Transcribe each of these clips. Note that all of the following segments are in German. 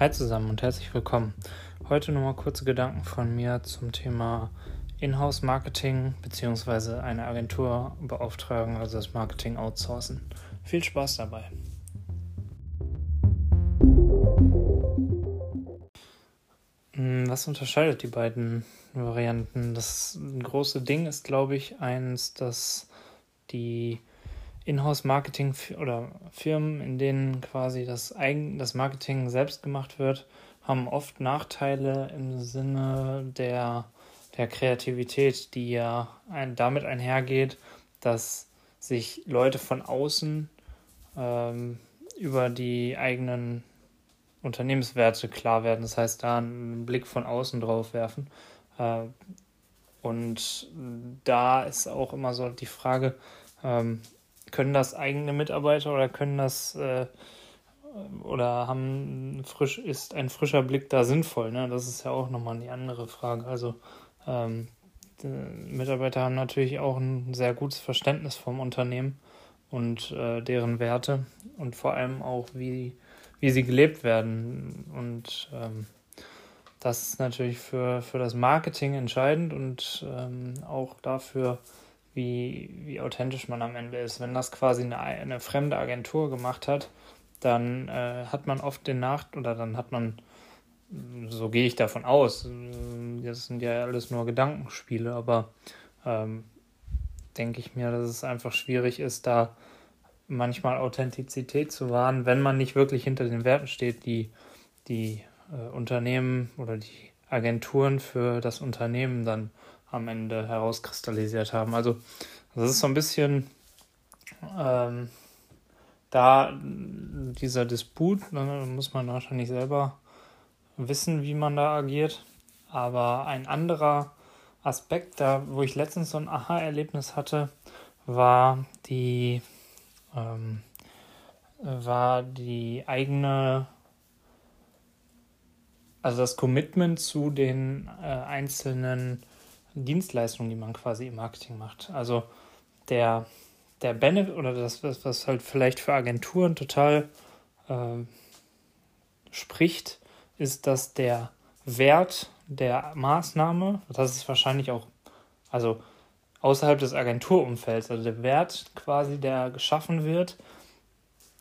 Hi zusammen und herzlich willkommen. Heute nochmal kurze Gedanken von mir zum Thema Inhouse-Marketing bzw. eine Agentur beauftragen, also das Marketing outsourcen. Viel Spaß dabei. Hm, was unterscheidet die beiden Varianten? Das große Ding ist, glaube ich, eins, dass die Inhouse-Marketing oder Firmen, in denen quasi das, Eigen, das Marketing selbst gemacht wird, haben oft Nachteile im Sinne der, der Kreativität, die ja ein, damit einhergeht, dass sich Leute von außen ähm, über die eigenen Unternehmenswerte klar werden. Das heißt, da einen Blick von außen drauf werfen. Äh, und da ist auch immer so die Frage, ähm, können das eigene Mitarbeiter oder können das äh, oder haben frisch ist ein frischer Blick da sinnvoll? Ne? Das ist ja auch nochmal eine andere Frage. Also ähm, Mitarbeiter haben natürlich auch ein sehr gutes Verständnis vom Unternehmen und äh, deren Werte und vor allem auch wie wie sie gelebt werden und ähm, das ist natürlich für, für das Marketing entscheidend und ähm, auch dafür, wie, wie authentisch man am Ende ist. Wenn das quasi eine, eine fremde Agentur gemacht hat, dann äh, hat man oft den Nacht oder dann hat man, so gehe ich davon aus, das sind ja alles nur Gedankenspiele, aber ähm, denke ich mir, dass es einfach schwierig ist, da manchmal Authentizität zu wahren, wenn man nicht wirklich hinter den Werten steht, die die äh, Unternehmen oder die Agenturen für das Unternehmen dann am Ende herauskristallisiert haben. Also das ist so ein bisschen ähm, da dieser Disput, ne, muss man wahrscheinlich selber wissen, wie man da agiert. Aber ein anderer Aspekt, da wo ich letztens so ein Aha-Erlebnis hatte, war die ähm, war die eigene also das Commitment zu den äh, einzelnen Dienstleistungen, die man quasi im Marketing macht. Also der, der Benefit oder das, was halt vielleicht für Agenturen total äh, spricht, ist, dass der Wert der Maßnahme, das ist wahrscheinlich auch, also außerhalb des Agenturumfelds, also der Wert quasi, der geschaffen wird,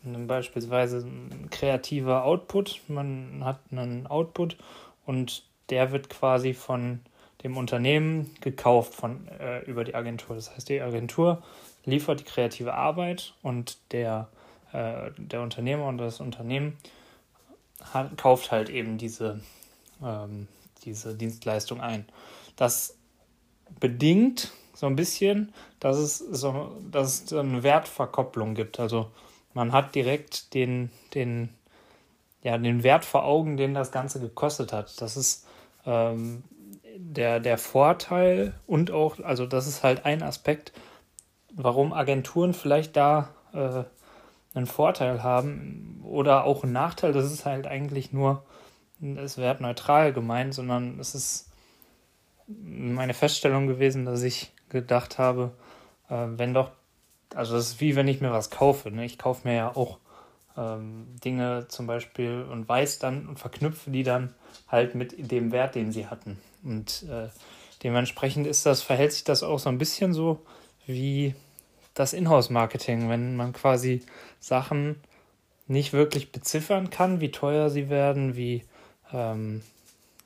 beispielsweise ein kreativer Output, man hat einen Output und der wird quasi von dem Unternehmen gekauft von, äh, über die Agentur. Das heißt, die Agentur liefert die kreative Arbeit und der, äh, der Unternehmer und das Unternehmen hat, kauft halt eben diese, ähm, diese Dienstleistung ein. Das bedingt so ein bisschen, dass es so, dass es eine Wertverkopplung gibt. Also man hat direkt den, den, ja, den Wert vor Augen, den das Ganze gekostet hat. Das ist ähm, der, der Vorteil und auch, also das ist halt ein Aspekt, warum Agenturen vielleicht da äh, einen Vorteil haben oder auch einen Nachteil. Das ist halt eigentlich nur, es wird neutral gemeint, sondern es ist meine Feststellung gewesen, dass ich gedacht habe, äh, wenn doch, also das ist wie wenn ich mir was kaufe. Ne? Ich kaufe mir ja auch ähm, Dinge zum Beispiel und weiß dann und verknüpfe die dann halt mit dem Wert, den sie hatten. Und äh, dementsprechend ist das, verhält sich das auch so ein bisschen so wie das Inhouse-Marketing, wenn man quasi Sachen nicht wirklich beziffern kann, wie teuer sie werden, wie ähm,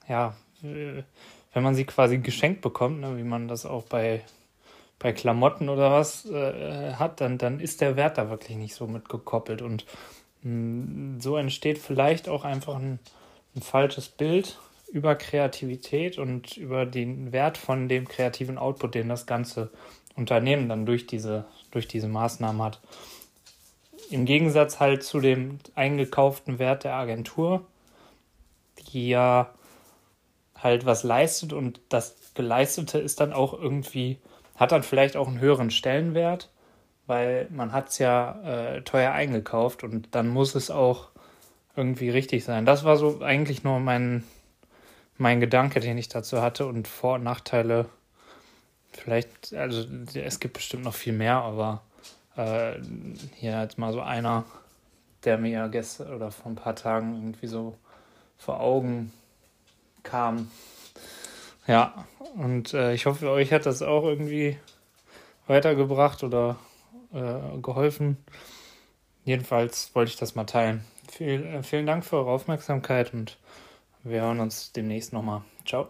ja, wenn man sie quasi geschenkt bekommt, ne, wie man das auch bei, bei Klamotten oder was äh, hat, dann, dann ist der Wert da wirklich nicht so mitgekoppelt. Und mh, mm, so entsteht vielleicht auch einfach ein, ein falsches Bild über Kreativität und über den Wert von dem kreativen Output, den das ganze Unternehmen dann durch diese, durch diese Maßnahmen hat. Im Gegensatz halt zu dem eingekauften Wert der Agentur, die ja halt was leistet und das Geleistete ist dann auch irgendwie, hat dann vielleicht auch einen höheren Stellenwert, weil man hat es ja äh, teuer eingekauft und dann muss es auch irgendwie richtig sein. Das war so eigentlich nur mein, mein Gedanke, den ich dazu hatte und Vor- und Nachteile. Vielleicht, also es gibt bestimmt noch viel mehr, aber äh, hier jetzt mal so einer, der mir gestern oder vor ein paar Tagen irgendwie so vor Augen kam. Ja, und äh, ich hoffe, euch hat das auch irgendwie weitergebracht oder äh, geholfen. Jedenfalls wollte ich das mal teilen. Viel, äh, vielen Dank für eure Aufmerksamkeit und wir hören uns demnächst nochmal. Ciao.